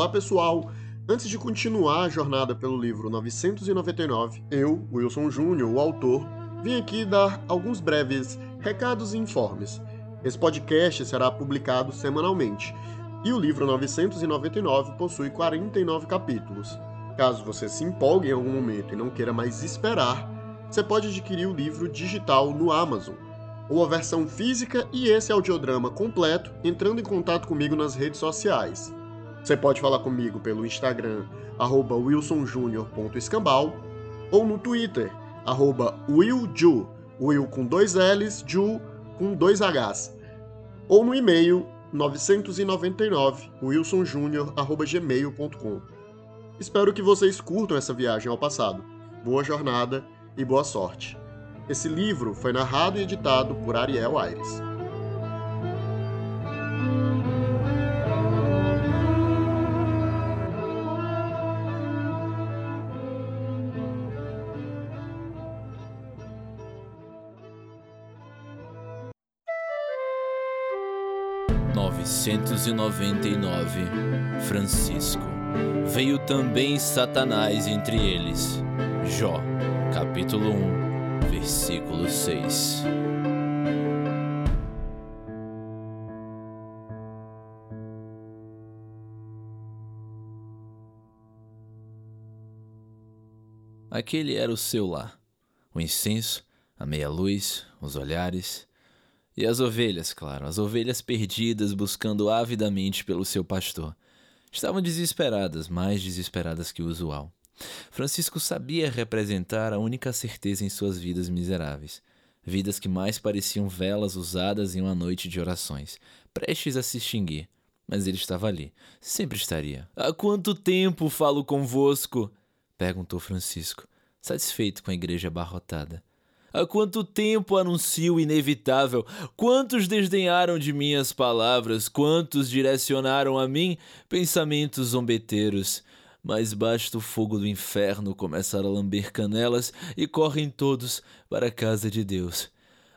Olá pessoal! Antes de continuar a jornada pelo livro 999, eu, Wilson Júnior, o autor, vim aqui dar alguns breves recados e informes. Esse podcast será publicado semanalmente e o livro 999 possui 49 capítulos. Caso você se empolgue em algum momento e não queira mais esperar, você pode adquirir o livro digital no Amazon ou a versão física e esse audiodrama completo entrando em contato comigo nas redes sociais. Você pode falar comigo pelo Instagram, wilsonjunior.escambau, ou no Twitter, arroba willju, will com dois L's, ju com dois H's, ou no e-mail 999 wilsonjunior.gmail.com. Espero que vocês curtam essa viagem ao passado. Boa jornada e boa sorte. Esse livro foi narrado e editado por Ariel Aires. 999 Francisco. Veio também Satanás entre eles. Jó, capítulo 1, versículo 6. Aquele era o seu lar. O incenso, a meia-luz, os olhares, e as ovelhas, claro, as ovelhas perdidas buscando avidamente pelo seu pastor. Estavam desesperadas, mais desesperadas que o usual. Francisco sabia representar a única certeza em suas vidas miseráveis. Vidas que mais pareciam velas usadas em uma noite de orações, prestes a se extinguir. Mas ele estava ali, sempre estaria. Há quanto tempo falo convosco? perguntou Francisco, satisfeito com a igreja abarrotada. Há quanto tempo anuncio o inevitável? Quantos desdenharam de minhas palavras? Quantos direcionaram a mim pensamentos zombeteiros? Mas basta o fogo do inferno começar a lamber canelas e correm todos para a casa de Deus.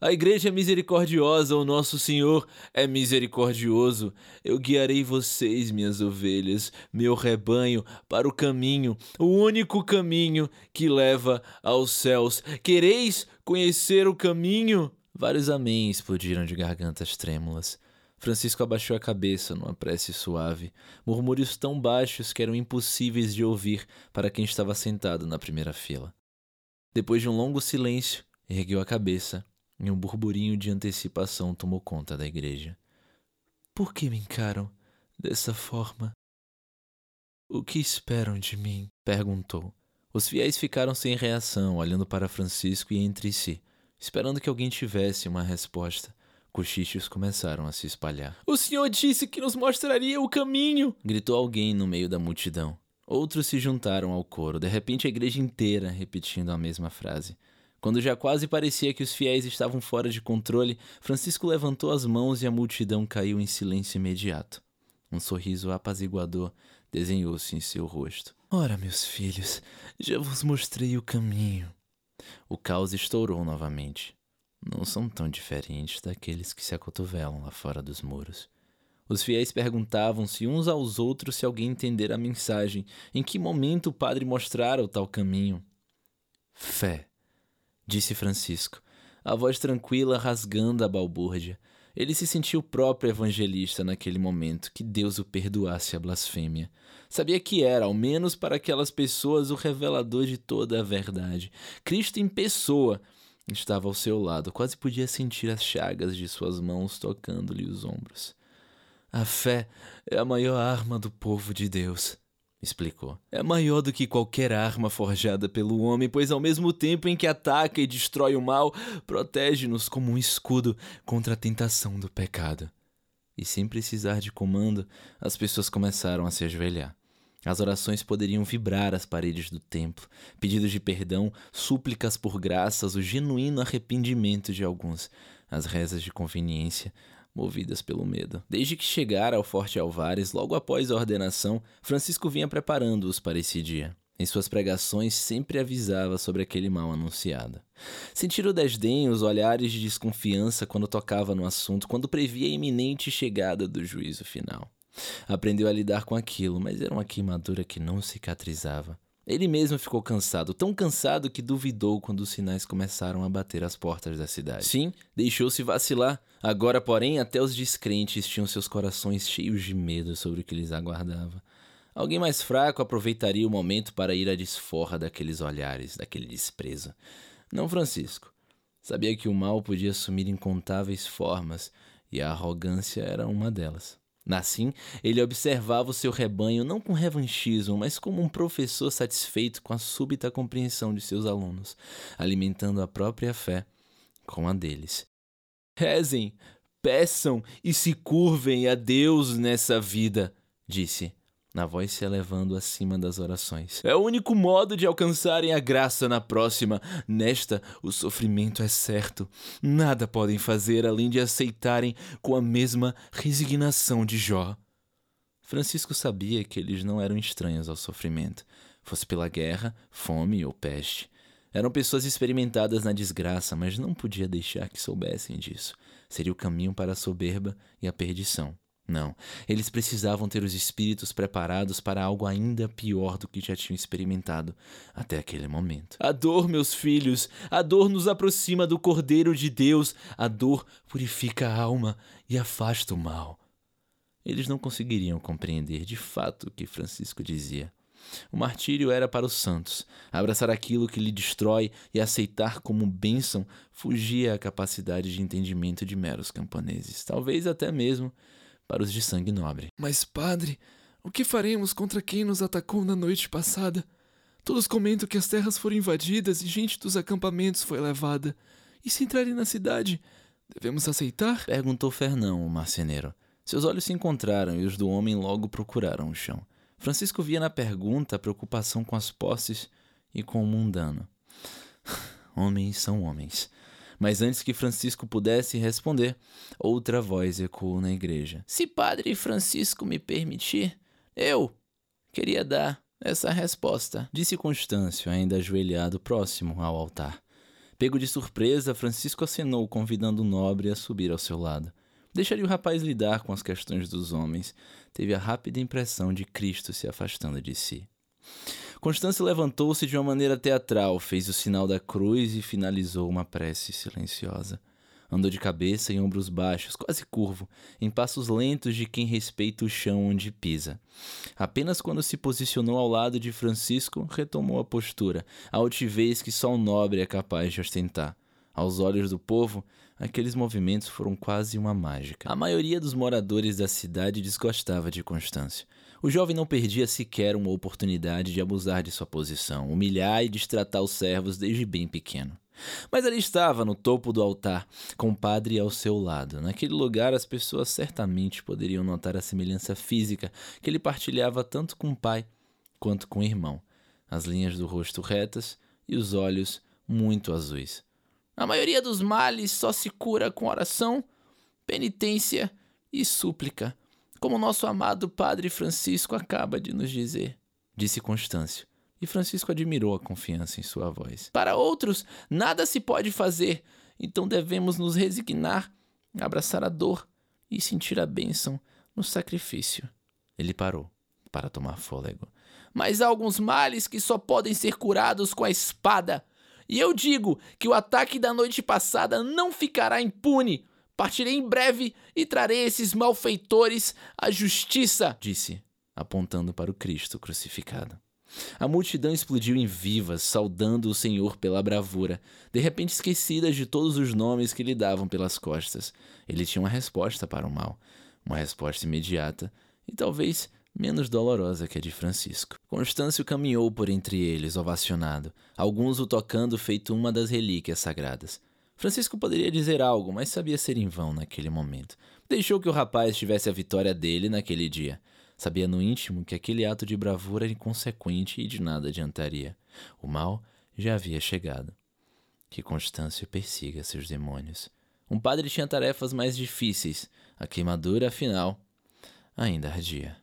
A igreja é misericordiosa, o nosso Senhor é misericordioso. Eu guiarei vocês, minhas ovelhas, meu rebanho, para o caminho, o único caminho que leva aos céus. Quereis conhecer o caminho? Vários amém explodiram de gargantas trêmulas. Francisco abaixou a cabeça numa prece suave, murmúrios tão baixos que eram impossíveis de ouvir para quem estava sentado na primeira fila. Depois de um longo silêncio, ergueu a cabeça e um burburinho de antecipação tomou conta da igreja. Por que me encaram dessa forma? O que esperam de mim? perguntou. Os fiéis ficaram sem reação, olhando para Francisco e entre si, esperando que alguém tivesse uma resposta. Cochichos começaram a se espalhar. O senhor disse que nos mostraria o caminho! gritou alguém no meio da multidão. Outros se juntaram ao coro, de repente a igreja inteira repetindo a mesma frase. Quando já quase parecia que os fiéis estavam fora de controle, Francisco levantou as mãos e a multidão caiu em silêncio imediato. Um sorriso apaziguador desenhou-se em seu rosto. Ora, meus filhos, já vos mostrei o caminho. O caos estourou novamente. Não são tão diferentes daqueles que se acotovelam lá fora dos muros. Os fiéis perguntavam-se uns aos outros se alguém entendera a mensagem, em que momento o padre mostrara o tal caminho. Fé disse Francisco, a voz tranquila rasgando a balbúrdia. Ele se sentiu o próprio evangelista naquele momento, que Deus o perdoasse a blasfêmia. Sabia que era, ao menos para aquelas pessoas, o revelador de toda a verdade. Cristo em pessoa estava ao seu lado, quase podia sentir as chagas de suas mãos tocando-lhe os ombros. A fé é a maior arma do povo de Deus explicou. É maior do que qualquer arma forjada pelo homem, pois ao mesmo tempo em que ataca e destrói o mal, protege-nos como um escudo contra a tentação do pecado. E sem precisar de comando, as pessoas começaram a se ajoelhar. As orações poderiam vibrar as paredes do templo, pedidos de perdão, súplicas por graças, o genuíno arrependimento de alguns, as rezas de conveniência, movidas pelo medo. Desde que chegara ao Forte Alvares, logo após a ordenação, Francisco vinha preparando-os para esse dia. Em suas pregações sempre avisava sobre aquele mal anunciado. Sentira o desdém, os olhares de desconfiança quando tocava no assunto, quando previa a iminente chegada do juízo final. Aprendeu a lidar com aquilo, mas era uma queimadura que não cicatrizava. Ele mesmo ficou cansado, tão cansado que duvidou quando os sinais começaram a bater às portas da cidade. Sim, deixou-se vacilar. Agora, porém, até os descrentes tinham seus corações cheios de medo sobre o que lhes aguardava. Alguém mais fraco aproveitaria o momento para ir à desforra daqueles olhares, daquele desprezo. Não Francisco. Sabia que o mal podia assumir incontáveis formas e a arrogância era uma delas. Assim, ele observava o seu rebanho não com revanchismo, mas como um professor satisfeito com a súbita compreensão de seus alunos, alimentando a própria fé com a deles. Rezem, peçam e se curvem a Deus nessa vida, disse na voz se elevando acima das orações. É o único modo de alcançarem a graça na próxima. Nesta, o sofrimento é certo. Nada podem fazer além de aceitarem com a mesma resignação de Jó. Francisco sabia que eles não eram estranhos ao sofrimento, fosse pela guerra, fome ou peste. Eram pessoas experimentadas na desgraça, mas não podia deixar que soubessem disso. Seria o caminho para a soberba e a perdição. Não, eles precisavam ter os espíritos preparados para algo ainda pior do que já tinham experimentado até aquele momento. A dor, meus filhos, a dor nos aproxima do Cordeiro de Deus, a dor purifica a alma e afasta o mal. Eles não conseguiriam compreender de fato o que Francisco dizia. O martírio era para os santos. Abraçar aquilo que lhe destrói e aceitar como bênção fugia à capacidade de entendimento de meros camponeses, talvez até mesmo para os de sangue nobre. Mas, padre, o que faremos contra quem nos atacou na noite passada? Todos comentam que as terras foram invadidas e gente dos acampamentos foi levada. E se entrarem na cidade, devemos aceitar? Perguntou Fernão, o marceneiro. Seus olhos se encontraram e os do homem logo procuraram o chão. Francisco via na pergunta a preocupação com as posses e com o mundano. homens são homens. Mas antes que Francisco pudesse responder, outra voz ecoou na igreja. Se Padre Francisco me permitir, eu queria dar essa resposta, disse Constâncio, ainda ajoelhado próximo ao altar. Pego de surpresa, Francisco acenou, convidando o nobre a subir ao seu lado. Deixaria o rapaz lidar com as questões dos homens. Teve a rápida impressão de Cristo se afastando de si. Constância levantou-se de uma maneira teatral, fez o sinal da cruz e finalizou uma prece silenciosa. Andou de cabeça em ombros baixos, quase curvo, em passos lentos de quem respeita o chão onde pisa. Apenas quando se posicionou ao lado de Francisco, retomou a postura, a altivez que só um nobre é capaz de ostentar. Aos olhos do povo, aqueles movimentos foram quase uma mágica. A maioria dos moradores da cidade desgostava de Constâncio. O jovem não perdia sequer uma oportunidade de abusar de sua posição, humilhar e distratar os servos desde bem pequeno. Mas ali estava, no topo do altar, com o padre ao seu lado. Naquele lugar, as pessoas certamente poderiam notar a semelhança física que ele partilhava tanto com o pai quanto com o irmão. As linhas do rosto retas e os olhos muito azuis. A maioria dos males só se cura com oração, penitência e súplica, como nosso amado Padre Francisco acaba de nos dizer, disse Constâncio. E Francisco admirou a confiança em sua voz. Para outros, nada se pode fazer, então devemos nos resignar, abraçar a dor e sentir a bênção no sacrifício. Ele parou para tomar fôlego. Mas há alguns males que só podem ser curados com a espada. E eu digo que o ataque da noite passada não ficará impune. Partirei em breve e trarei esses malfeitores à justiça, disse, apontando para o Cristo crucificado. A multidão explodiu em vivas, saudando o Senhor pela bravura, de repente esquecidas de todos os nomes que lhe davam pelas costas. Ele tinha uma resposta para o mal, uma resposta imediata e talvez menos dolorosa que a de Francisco. Constâncio caminhou por entre eles, ovacionado, alguns o tocando feito uma das relíquias sagradas. Francisco poderia dizer algo, mas sabia ser em vão naquele momento. Deixou que o rapaz tivesse a vitória dele naquele dia. Sabia no íntimo que aquele ato de bravura era inconsequente e de nada adiantaria. O mal já havia chegado. Que Constâncio persiga seus demônios. Um padre tinha tarefas mais difíceis. A queimadura, afinal, ainda ardia.